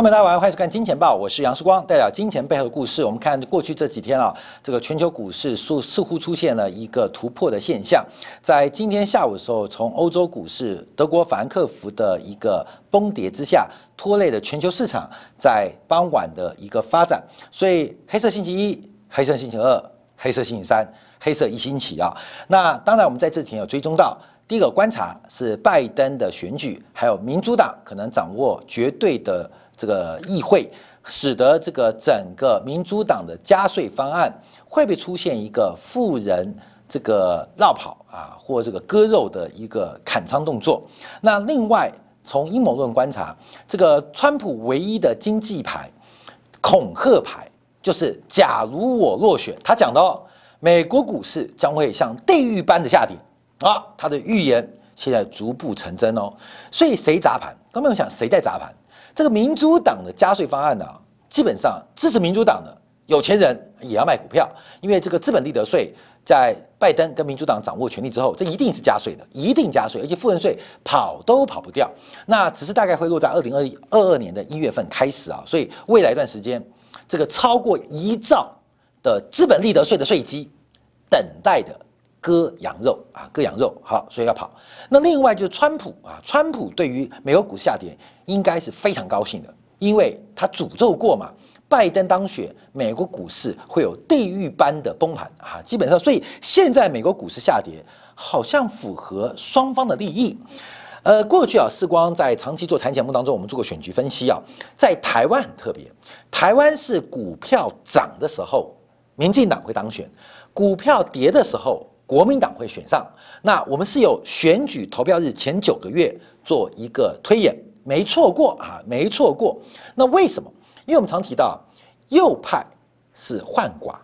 朋友们，大家晚上好，欢迎收看《金钱报》，我是杨世光，代表金钱背后的故事。我们看过去这几天啊，这个全球股市似似乎出现了一个突破的现象。在今天下午的时候，从欧洲股市德国法兰克福的一个崩跌之下，拖累了全球市场在傍晚的一个发展。所以，黑色星期一、黑色星期二、黑色星期三、黑色一星期啊。那当然，我们在这几天有追踪到。第一个观察是拜登的选举，还有民主党可能掌握绝对的这个议会，使得这个整个民主党的加税方案会不会出现一个富人这个绕跑啊，或这个割肉的一个砍仓动作？那另外从阴谋论观察，这个川普唯一的经济牌恐吓牌就是假如我落选，他讲的哦，美国股市将会像地狱般的下跌。啊，他的预言现在逐步成真哦，所以谁砸盘？刚刚我想谁在砸盘？这个民主党的加税方案呢，基本上支持民主党的有钱人也要卖股票，因为这个资本利得税在拜登跟民主党掌握权力之后，这一定是加税的，一定加税，而且富人税跑都跑不掉。那只是大概会落在二零二二二年的一月份开始啊，所以未来一段时间，这个超过一兆的资本利得税的税基等待的。割羊肉啊，割羊肉，好，所以要跑。那另外就是川普啊，川普对于美国股市下跌应该是非常高兴的，因为他诅咒过嘛，拜登当选，美国股市会有地狱般的崩盘啊，基本上，所以现在美国股市下跌，好像符合双方的利益。呃，过去啊，世光在长期做财经节目当中，我们做过选举分析啊，在台湾很特别，台湾是股票涨的时候，民进党会当选；股票跌的时候。国民党会选上，那我们是有选举投票日前九个月做一个推演，没错过啊，没错过。那为什么？因为我们常提到，右派是换寡，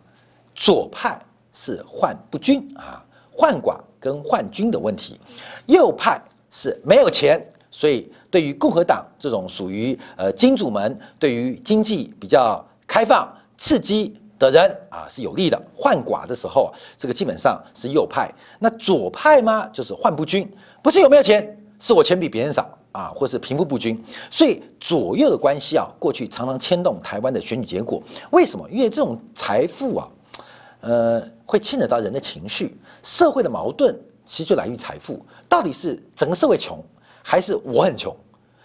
左派是换不均啊，换寡跟换均的问题。右派是没有钱，所以对于共和党这种属于呃金主们，对于经济比较开放、刺激。的人啊是有利的，换寡的时候，这个基本上是右派。那左派吗？就是换不均，不是有没有钱，是我钱比别人少啊，或是贫富不均。所以左右的关系啊，过去常常牵动台湾的选举结果。为什么？因为这种财富啊，呃，会牵扯到人的情绪，社会的矛盾其实就来源于财富。到底是整个社会穷，还是我很穷？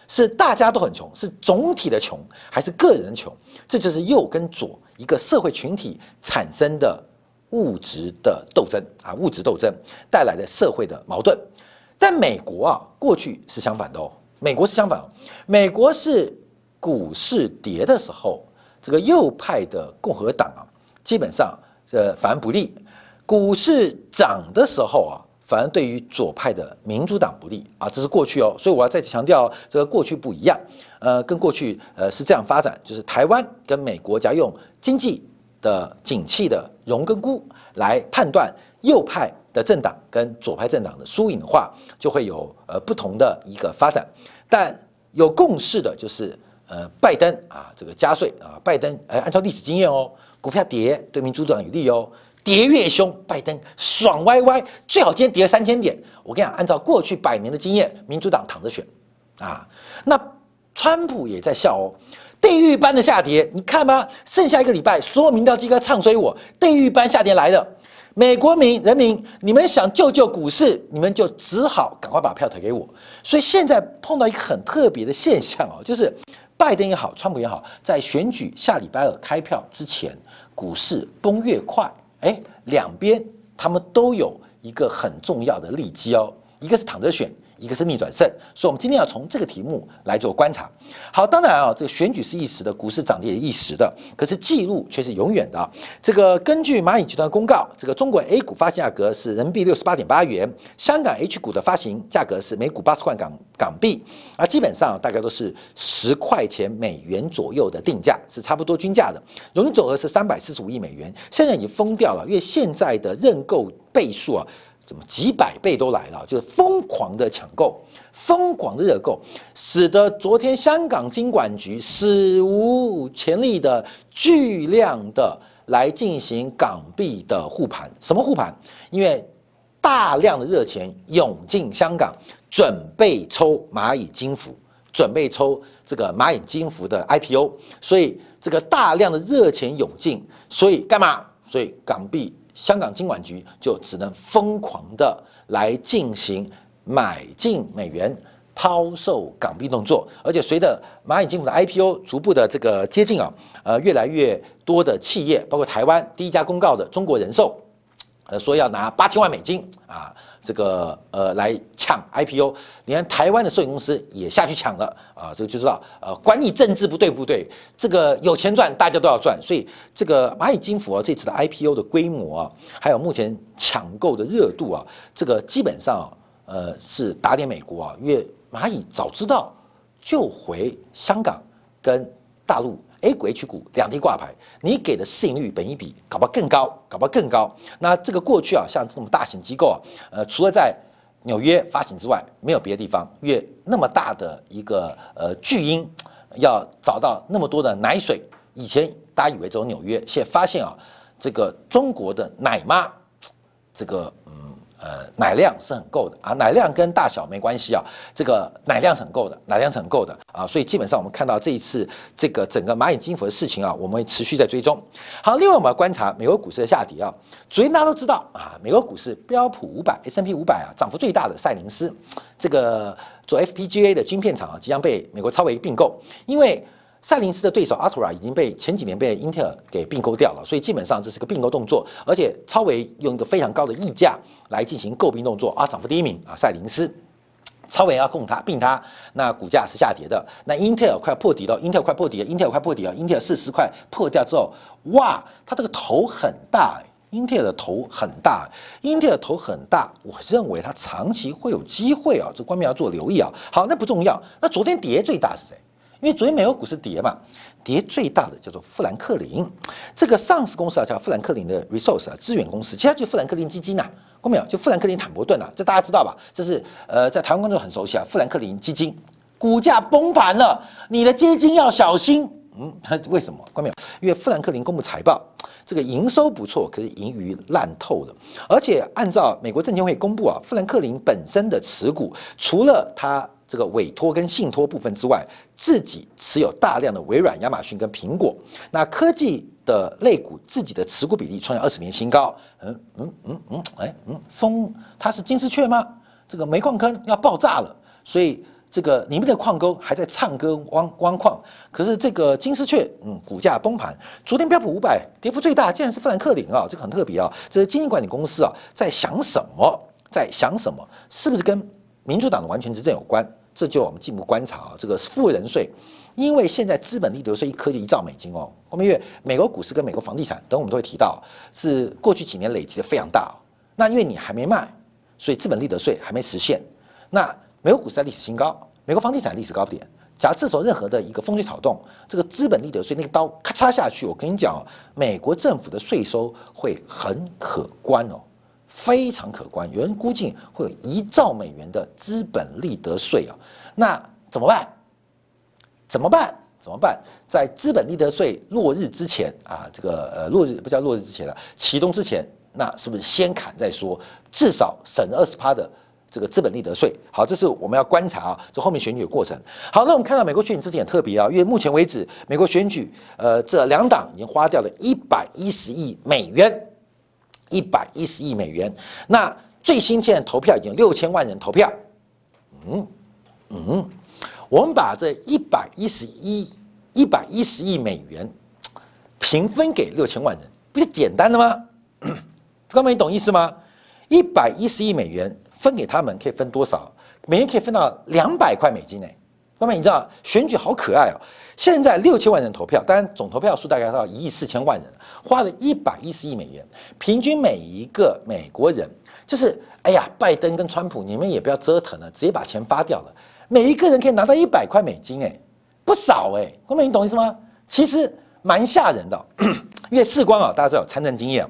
是大家都很穷，是总体的穷，还是个人穷？这就是右跟左一个社会群体产生的物质的斗争啊，物质斗争带来的社会的矛盾。但美国啊，过去是相反的哦，美国是相反，美国是股市跌的时候，这个右派的共和党啊，基本上呃反而不利；股市涨的时候啊。反而对于左派的民主党不利啊，这是过去哦，所以我要再次强调，这个过去不一样，呃，跟过去呃是这样发展，就是台湾跟美国家用经济的景气的荣跟沽来判断右派的政党跟左派政党的输赢的话，就会有呃不同的一个发展，但有共识的就是呃拜登啊这个加税啊，拜登哎按照历史经验哦，股票跌对民主党有利哦。跌越凶，拜登爽歪歪，最好今天跌了三千点。我跟你讲，按照过去百年的经验，民主党躺着选啊。那川普也在笑哦，地狱般的下跌，你看吗？剩下一个礼拜，所有民调机构唱衰我，地狱般下跌来了。美国民人民，你们想救救股市，你们就只好赶快把票投给我。所以现在碰到一个很特别的现象哦，就是拜登也好，川普也好，在选举下礼拜二开票之前，股市崩越快。哎，两边他们都有一个很重要的利基哦，一个是躺着选。一个是逆转胜，所以我们今天要从这个题目来做观察。好，当然啊，这个选举是一时的，股市涨跌也一时的，可是记录却是永远的。这个根据蚂蚁集团公告，这个中国 A 股发行价格是人民币六十八点八元，香港 H 股的发行价格是每股八十块港港币，啊，基本上大概都是十块钱美元左右的定价，是差不多均价的。融资总额是三百四十五亿美元，现在已经封掉了，因为现在的认购倍数啊。怎么几百倍都来了？就是疯狂的抢购，疯狂的热购，使得昨天香港金管局史无前例的巨量的来进行港币的护盘。什么护盘？因为大量的热钱涌进香港，准备抽蚂蚁金服，准备抽这个蚂蚁金服的 IPO，所以这个大量的热钱涌进，所以干嘛？所以港币香港金管局就只能疯狂的来进行买进美元。抛售港币动作，而且随着蚂蚁金服的 IPO 逐步的这个接近啊，呃，越来越多的企业，包括台湾第一家公告的中国人寿，呃，说要拿八千万美金啊，这个呃来抢 IPO，连台湾的摄影公司也下去抢了啊，这个就知道，呃，管你政治不对不对，这个有钱赚，大家都要赚，所以这个蚂蚁金服啊，这次的 IPO 的规模啊，还有目前抢购的热度啊，这个基本上呃是打脸美国啊，因为。蚂蚁早知道就回香港跟大陆 A 股 H 股两地挂牌，你给的市盈率本一比搞不好更高，搞不好更高。那这个过去啊，像这种大型机构啊，呃，除了在纽约发行之外，没有别的地方，因为那么大的一个呃巨婴要找到那么多的奶水，以前大家以为只有纽约，现在发现啊，这个中国的奶妈，这个。呃，奶量是很够的啊，奶量跟大小没关系啊，这个奶量是很够的，奶量是很够的啊，所以基本上我们看到这一次这个整个蚂蚁金服的事情啊，我们持续在追踪。好，另外我们要观察美国股市的下跌啊，昨天大家都知道啊，美国股市标普五百 S M P 五百啊，涨幅最大的赛灵思，这个做 F P G A 的晶片厂啊，即将被美国超微并购，因为。赛灵思的对手 Altra 已经被前几年被英特尔给并购掉了，所以基本上这是个并购动作，而且超维用一个非常高的溢价来进行购并动作啊，涨幅第一名啊，赛灵思，超维要供它并它，那股价是下跌的，那英特尔快破底了，英特尔快破底了，英特尔快破底了，英特尔四十块破掉之后，哇，它这个头很大，英特尔的头很大，英特尔头很大，我认为它长期会有机会啊，这官民要做留意啊。好，那不重要，那昨天跌最大是谁？因为昨天美国股市跌嘛，跌最大的叫做富兰克林，这个上市公司啊叫富兰克林的 resource 啊资源公司，其他就富兰克林基金呐，看没有？就富兰克林坦博顿啊，这大家知道吧？这是呃在台湾观众很熟悉啊，富兰克林基金股价崩盘了，你的基金要小心。嗯，为什么？看没有？因为富兰克林公布财报，这个营收不错，可是盈余烂透了，而且按照美国证监会公布啊，富兰克林本身的持股除了它。这个委托跟信托部分之外，自己持有大量的微软、亚马逊跟苹果。那科技的类股自己的持股比例创下二十年新高。嗯嗯嗯嗯，哎嗯，风它是金丝雀吗？这个煤矿坑要爆炸了，所以这个里面的矿工还在唱歌挖挖矿。可是这个金丝雀，嗯，股价崩盘。昨天标普五百跌幅最大，竟然是富兰克林啊，这个很特别啊。这是经营管理公司啊，在想什么？在想什么？是不是跟民主党的完全执政有关？这就我们进一步观察啊，这个富人税，因为现在资本利得税一颗就一兆美金哦。后面因为美国股市跟美国房地产等我们都会提到，是过去几年累积的非常大。那因为你还没卖，所以资本利得税还没实现。那美国股市在历史新高，美国房地产历史高点。假如这时候任何的一个风吹草动，这个资本利得税那个刀咔嚓下去，我跟你讲，美国政府的税收会很可观哦。非常可观，有人估计会有一兆美元的资本利得税啊，那怎么办？怎么办？怎么办？在资本利得税落日之前啊，这个呃落日不叫落日之前了，启动之前，那是不是先砍再说？至少省二十趴的这个资本利得税。好，这是我们要观察啊，这后面选举的过程。好，那我们看到美国选举之前很特别啊，因为目前为止美国选举呃这两党已经花掉了一百一十亿美元。一百一十亿美元，那最新现在投票已经六千万人投票，嗯嗯，我们把这一百一十一一百一十亿美元平分给六千万人，不是简单的吗？哥们，你懂意思吗？一百一十亿美元分给他们可以分多少？每人可以分到两百块美金呢。哥们，你知道选举好可爱哦。现在六千万人投票，当然总投票数大概到一亿四千万人，花了一百一十亿美元，平均每一个美国人就是，哎呀，拜登跟川普，你们也不要折腾了，直接把钱发掉了，每一个人可以拿到一百块美金，哎，不少哎，哥们，你懂意思吗？其实蛮吓人的，因为事关啊，大家知道有参政经验，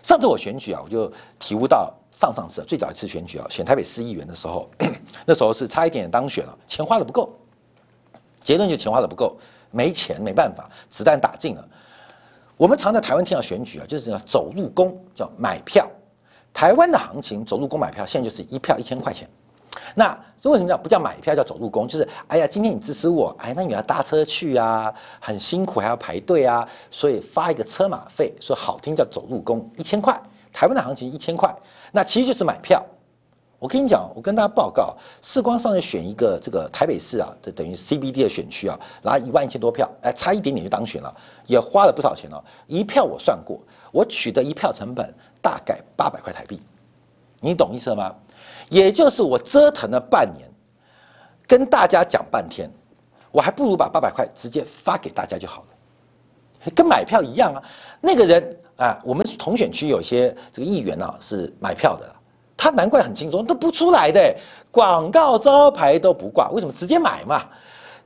上次我选举啊，我就体悟到上上次最早一次选举啊，选台北市议员的时候，那时候是差一点当选了，钱花的不够。结论就钱花的不够，没钱没办法，子弹打尽了。我们常在台湾听到选举啊，就是叫走路工，叫买票。台湾的行情走路工买票，现在就是一票一千块钱。那为什么叫不叫买票叫走路工？就是哎呀，今天你支持我，哎，那你要搭车去啊，很辛苦还要排队啊，所以发一个车马费，说好听叫走路工，一千块，台湾的行情一千块，那其实就是买票。我跟你讲，我跟大家报告，世光上次选一个这个台北市啊，这等于 CBD 的选区啊，拿一万一千多票，哎，差一点点就当选了，也花了不少钱哦。一票我算过，我取得一票成本大概八百块台币，你懂意思了吗？也就是我折腾了半年，跟大家讲半天，我还不如把八百块直接发给大家就好了，跟买票一样啊。那个人啊，我们同选区有些这个议员啊是买票的，他难怪很轻松，都不出来的，广告招牌都不挂，为什么直接买嘛？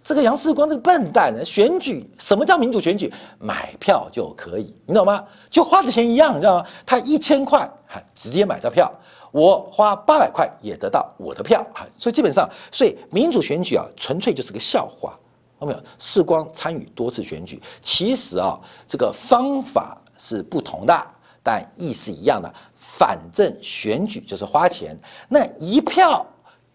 这个杨世光这个笨蛋呢，选举什么叫民主选举？买票就可以，你懂吗？就花的钱一样，你知道吗？他一千块哈直接买到票。我花八百块也得到我的票啊，所以基本上，所以民主选举啊，纯粹就是个笑话，有没有？世光参与多次选举，其实啊，这个方法是不同的，但意思一样的。反正选举就是花钱，那一票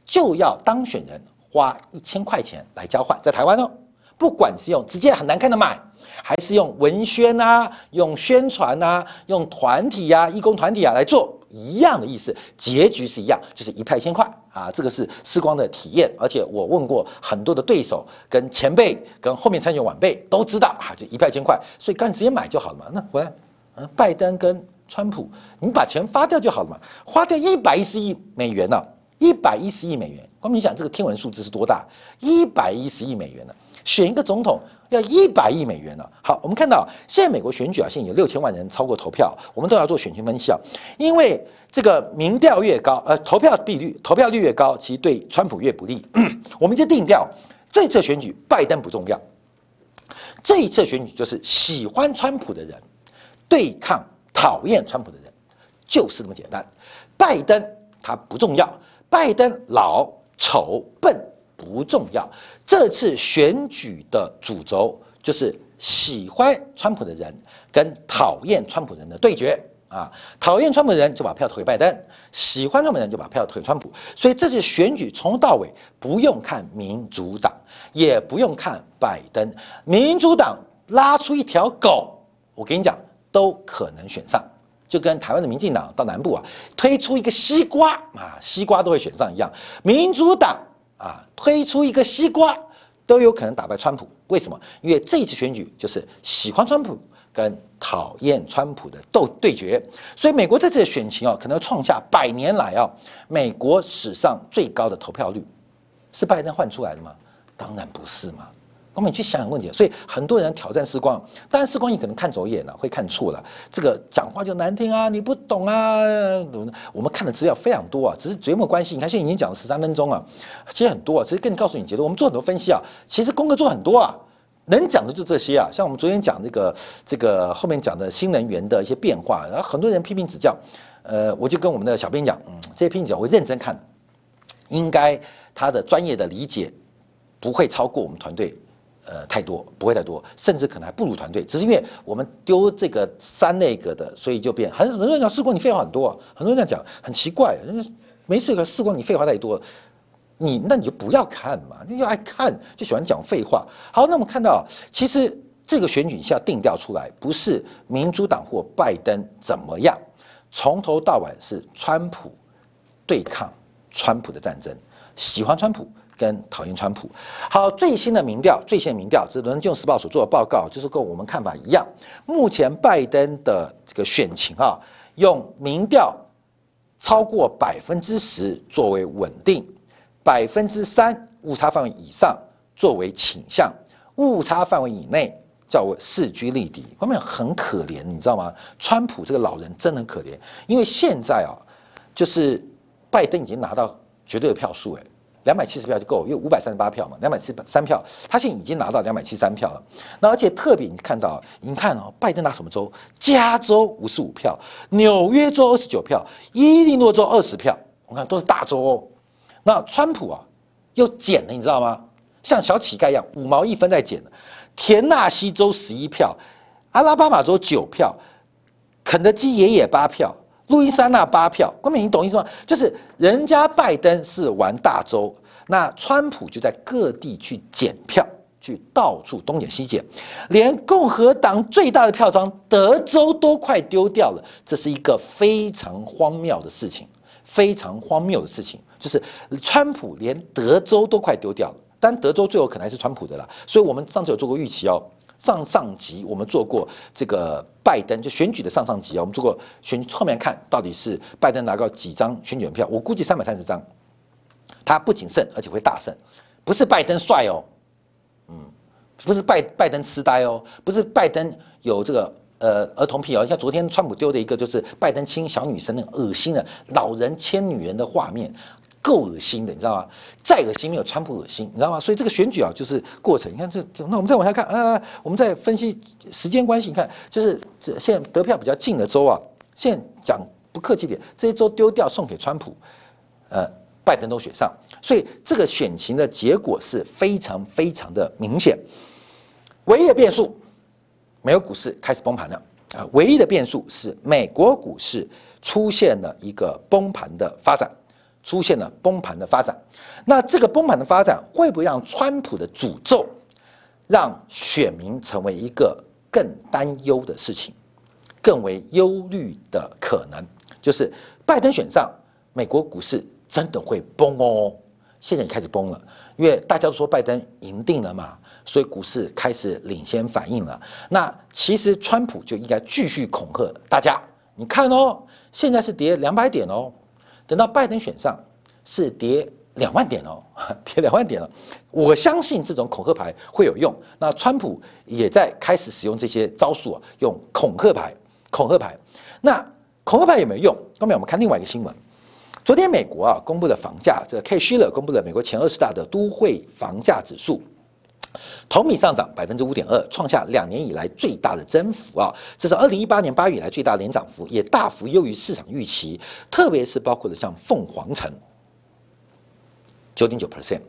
就要当选人花一千块钱来交换，在台湾哦，不管是用直接很难看的买，还是用文宣啊、用宣传啊、用团体呀、义工团体啊来做。一样的意思，结局是一样，就是一票千块啊！这个是时光的体验，而且我问过很多的对手、跟前辈、跟后面参选晚辈都知道啊，就一票千块，所以干脆直接买就好了嘛。那回来，嗯，拜登跟川普，你把钱发掉就好了嘛，花掉一百一十亿美元呢，一百一十亿美元，光你想这个天文数字是多大？一百一十亿美元呢，选一个总统。要一百亿美元呢？好，我们看到现在美国选举啊，现在有六千万人超过投票，我们都要做选情分析啊。因为这个民调越高，呃，投票比率、投票率越高，其实对川普越不利。我们就定调，这次选举拜登不重要，这一次选举就是喜欢川普的人对抗讨厌川普的人，就是这么简单。拜登他不重要，拜登老丑笨。不重要，这次选举的主轴就是喜欢川普的人跟讨厌川普人的对决啊！讨厌川普的人就把票投给拜登，喜欢川普的人就把票投给川普。所以这次选举从头到尾不用看民主党，也不用看拜登，民主党拉出一条狗，我跟你讲都可能选上，就跟台湾的民进党到南部啊推出一个西瓜啊，西瓜都会选上一样，民主党。啊，推出一个西瓜都有可能打败川普，为什么？因为这一次选举就是喜欢川普跟讨厌川普的斗对决，所以美国这次的选情啊，可能创下百年来啊美国史上最高的投票率，是拜登换出来的吗？当然不是嘛。我们去想想问题，所以很多人挑战时光，当然时光你可能看走眼了，会看错了。这个讲话就难听啊，你不懂啊。我们看的资料非常多啊，只是节目关系。你看现在已经讲了十三分钟啊，其实很多啊，只是跟你告诉你结论。我们做很多分析啊，其实功课做很多啊，能讲的就这些啊。像我们昨天讲这个这个后面讲的新能源的一些变化，然后很多人批评指教，呃，我就跟我们的小编讲，嗯，这些批评指教我认真看，应该他的专业的理解不会超过我们团队。呃，太多不会太多，甚至可能还不如团队，只是因为我们丢这个三那个的，所以就变很很多人讲试过你废话很多啊，很多人这样讲很奇怪，没事个试过你废话太多，你那你就不要看嘛，你要爱看就喜欢讲废话。好，那我们看到其实这个选举是要定调出来，不是民主党或拜登怎么样，从头到尾是川普对抗川普的战争，喜欢川普。跟讨厌川普，好，最新的民调，最新的民调，这是《伦敦金融时报》所做的报告，就是跟我们看法一样。目前拜登的这个选情啊，用民调超过百分之十作为稳定，百分之三误差范围以上作为倾向，误差范围以内叫为势均力敌。后面很可怜，你知道吗？川普这个老人真的很可怜，因为现在啊，就是拜登已经拿到绝对的票数，哎。两百七十票就够，因为五百三十八票嘛，两百七三票，他现在已经拿到两百七三票了。那而且特别你看到，你看哦，拜登拿什么州？加州五十五票，纽约州二十九票，伊利诺州二十票，我看都是大州哦。那川普啊，又减了，你知道吗？像小乞丐一样，五毛一分在减。田纳西州十一票，阿拉巴马州九票，肯德基爷爷八票，路易斯安那八票，郭明，你懂意思吗？就是人家拜登是玩大州，那川普就在各地去捡票，去到处东捡西捡，连共和党最大的票仓德州都快丢掉了，这是一个非常荒谬的事情，非常荒谬的事情，就是川普连德州都快丢掉了，但德州最后可能还是川普的了，所以我们上次有做过预期哦。上上集我们做过这个拜登就选举的上上集啊，我们做过选后面看到底是拜登拿到几张选举票，我估计三百三十张，他不仅胜而且会大胜，不是拜登帅哦，嗯，不是拜拜登痴呆哦，不是拜登有这个呃儿童癖哦，像昨天川普丢的一个就是拜登亲小女生那种恶心的老人牵女人的画面。够恶心的，你知道吗？再恶心没有川普恶心，你知道吗？所以这个选举啊，就是过程。你看这这，那我们再往下看，呃，我们再分析时间关系。你看，就是这现在得票比较近的州啊，现在讲不客气点，这些州丢掉送给川普，呃，拜登都选上，所以这个选情的结果是非常非常的明显。唯一的变数，美国股市开始崩盘了啊！唯一的变数是美国股市出现了一个崩盘的发展。出现了崩盘的发展，那这个崩盘的发展会不会让川普的诅咒让选民成为一个更担忧的事情，更为忧虑的可能？就是拜登选上，美国股市真的会崩哦。现在也开始崩了，因为大家都说拜登赢定了嘛，所以股市开始领先反应了。那其实川普就应该继续恐吓大家，你看哦，现在是跌两百点哦。等到拜登选上，是跌两万点哦，跌两万点了。我相信这种恐吓牌会有用。那川普也在开始使用这些招数啊，用恐吓牌，恐吓牌。那恐吓牌有没有用？后面我们看另外一个新闻。昨天美国啊公布的房价，这个 K 希勒公布了美国前二十大的都会房价指数。同比上涨百分之五点二，创下两年以来最大的增幅啊！这是二零一八年八月以来最大年涨幅，也大幅优于市场预期。特别是包括了像凤凰城九点九 percent，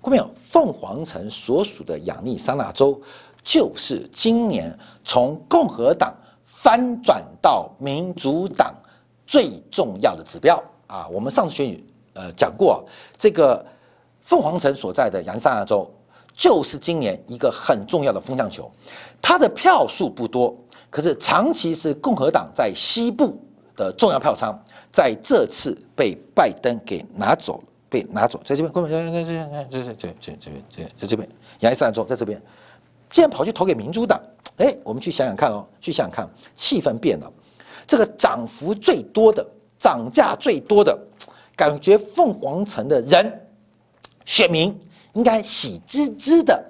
看没有？凤凰城所属的亚利桑那州就是今年从共和党翻转到民主党最重要的指标啊！我们上次选举呃讲过，这个凤凰城所在的亚利桑那州。就是今年一个很重要的风向球，它的票数不多，可是长期是共和党在西部的重要票仓，在这次被拜登给拿走了，被拿走，在这边，这边，这这这这这这这边，在这边，亚利桑那州在这边，竟然跑去投给民主党，哎，我们去想想看哦，去想想看，气氛变了，这个涨幅最多的，涨价最多的，感觉凤凰城的人，选民。应该喜滋滋的，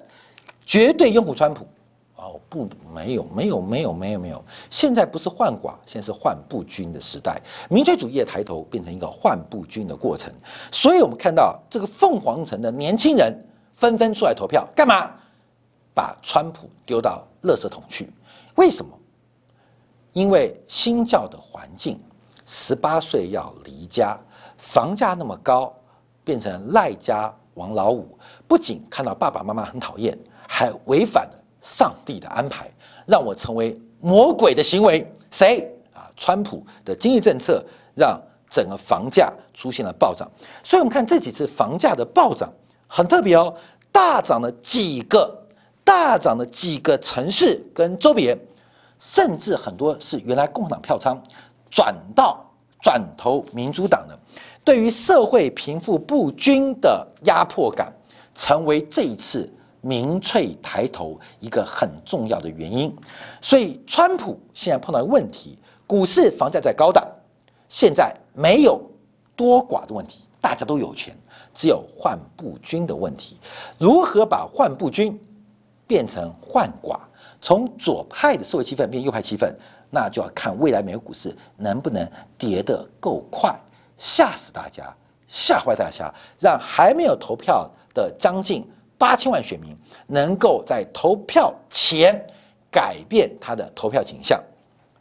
绝对拥护川普哦，不，没有，没有，没有，没有，没有。现在不是换寡，现在是换不均的时代。民粹主义的抬头变成一个换不均的过程，所以我们看到这个凤凰城的年轻人纷纷出来投票，干嘛？把川普丢到垃圾桶去？为什么？因为新教的环境，十八岁要离家，房价那么高，变成赖家王老五。不仅看到爸爸妈妈很讨厌，还违反了上帝的安排，让我成为魔鬼的行为。谁啊？川普的经济政策让整个房价出现了暴涨。所以，我们看这几次房价的暴涨很特别哦，大涨了几个，大涨了几个城市跟周边，甚至很多是原来共和党票仓转到转投民主党的，对于社会贫富不均的压迫感。成为这一次民粹抬头一个很重要的原因，所以川普现在碰到的问题，股市房价在高档，现在没有多寡的问题，大家都有钱，只有换不均的问题。如何把换不均变成换寡，从左派的社会气氛变右派气氛，那就要看未来美国股市能不能跌得够快，吓死大家，吓坏大家，让还没有投票。的将近八千万选民能够在投票前改变他的投票倾向，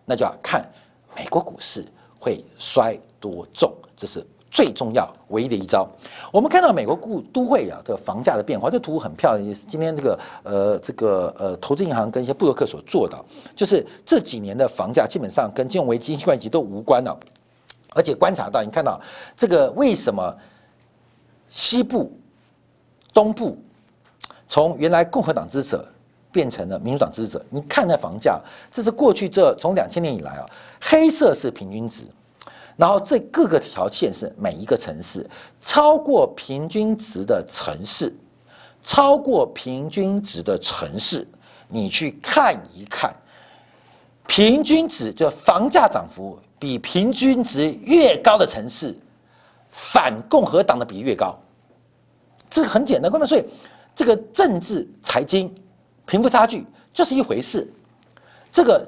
那就要看美国股市会衰多重，这是最重要唯一的一招。我们看到美国股都会啊，这个房价的变化，这图很漂亮，也是今天这个呃这个呃投资银行跟一些布洛克所做的，就是这几年的房价基本上跟金融危机、新冠期都无关了。而且观察到，你看到这个为什么西部、东部从原来共和党支持者变成了民主党支持者？你看那房价，这是过去这从两千年以来啊，黑色是平均值，然后这各个条线是每一个城市超过平均值的城市，超过平均值的城市，你去看一看，平均值就房价涨幅。比平均值越高的城市，反共和党的比例越高，这个很简单。各位，所以这个政治、财经、贫富差距就是一回事。这个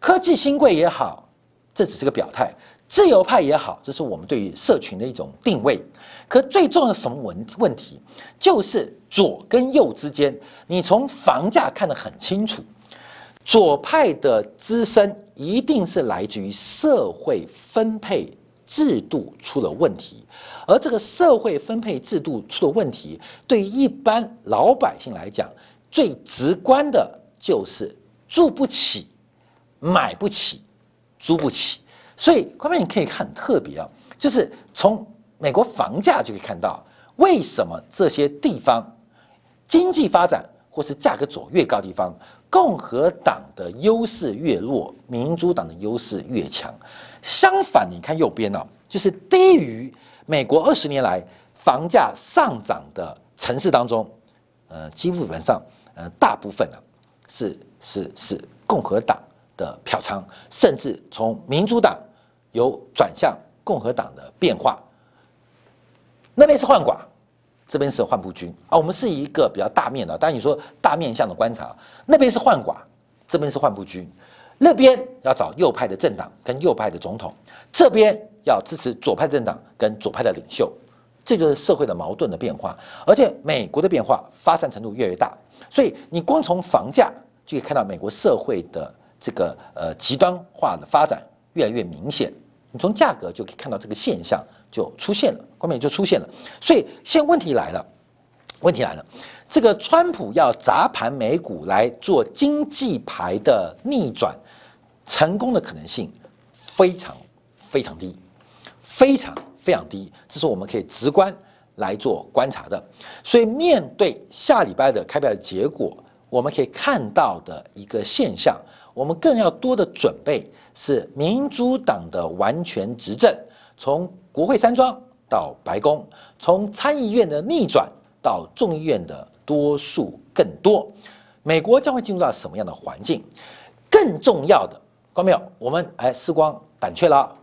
科技新贵也好，这只是个表态；自由派也好，这是我们对于社群的一种定位。可最重要的什么问问题，就是左跟右之间，你从房价看得很清楚。左派的资深一定是来自于社会分配制度出了问题，而这个社会分配制度出了问题，对于一般老百姓来讲，最直观的就是住不起、买不起、租不起。所以，关键你可以看很特别啊，就是从美国房价就可以看到，为什么这些地方经济发展或是价格走越高的地方。共和党的优势越弱，民主党的优势越强。相反，你看右边呢，就是低于美国二十年来房价上涨的城市当中，呃，基本上，呃，大部分呢是是是共和党的票仓，甚至从民主党有转向共和党的变化。那边是换寡。这边是换不均。啊，我们是一个比较大面的，当然你说大面向的观察，那边是换寡，这边是换不均，那边要找右派的政党跟右派的总统，这边要支持左派政党跟左派的领袖，这就是社会的矛盾的变化，而且美国的变化发散程度越来越大，所以你光从房价就可以看到美国社会的这个呃极端化的发展越来越明显，你从价格就可以看到这个现象。就出现了，关键就出现了，所以现在问题来了，问题来了，这个川普要砸盘美股来做经济牌的逆转，成功的可能性非常非常低，非常非常低，这是我们可以直观来做观察的。所以面对下礼拜的开票结果，我们可以看到的一个现象，我们更要多的准备是民主党的完全执政。从国会山庄到白宫，从参议院的逆转到众议院的多数更多，美国将会进入到什么样的环境？更重要的，观众朋友，我们哎，时光胆怯了，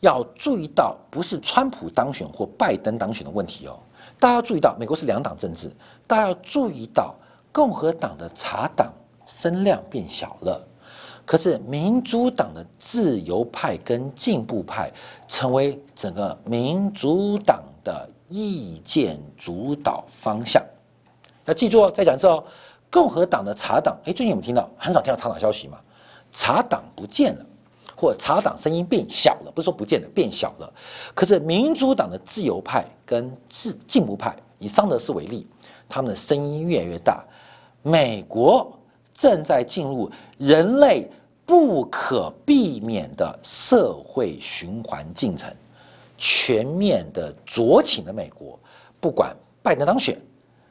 要注意到不是川普当选或拜登当选的问题哦。大家要注意到，美国是两党政治，大家要注意到共和党的查党声量变小了。可是民主党的自由派跟进步派成为整个民主党的意见主导方向。要记住哦，再讲一次哦，共和党的茶党，哎，最近我们听到很少听到茶党消息嘛？茶党不见了，或茶党声音变小了，不是说不见了，变小了。可是民主党的自由派跟自进步派，以桑德斯为例，他们的声音越来越大。美国正在进入人类。不可避免的社会循环进程，全面的酌情的美国，不管拜登当选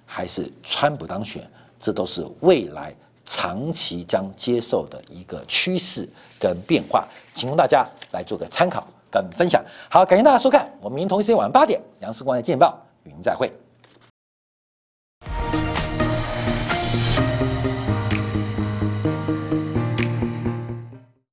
还是川普当选，这都是未来长期将接受的一个趋势跟变化，请供大家来做个参考跟分享。好，感谢大家收看，我们明天同一时间晚上八点，杨世光的见报与您再会。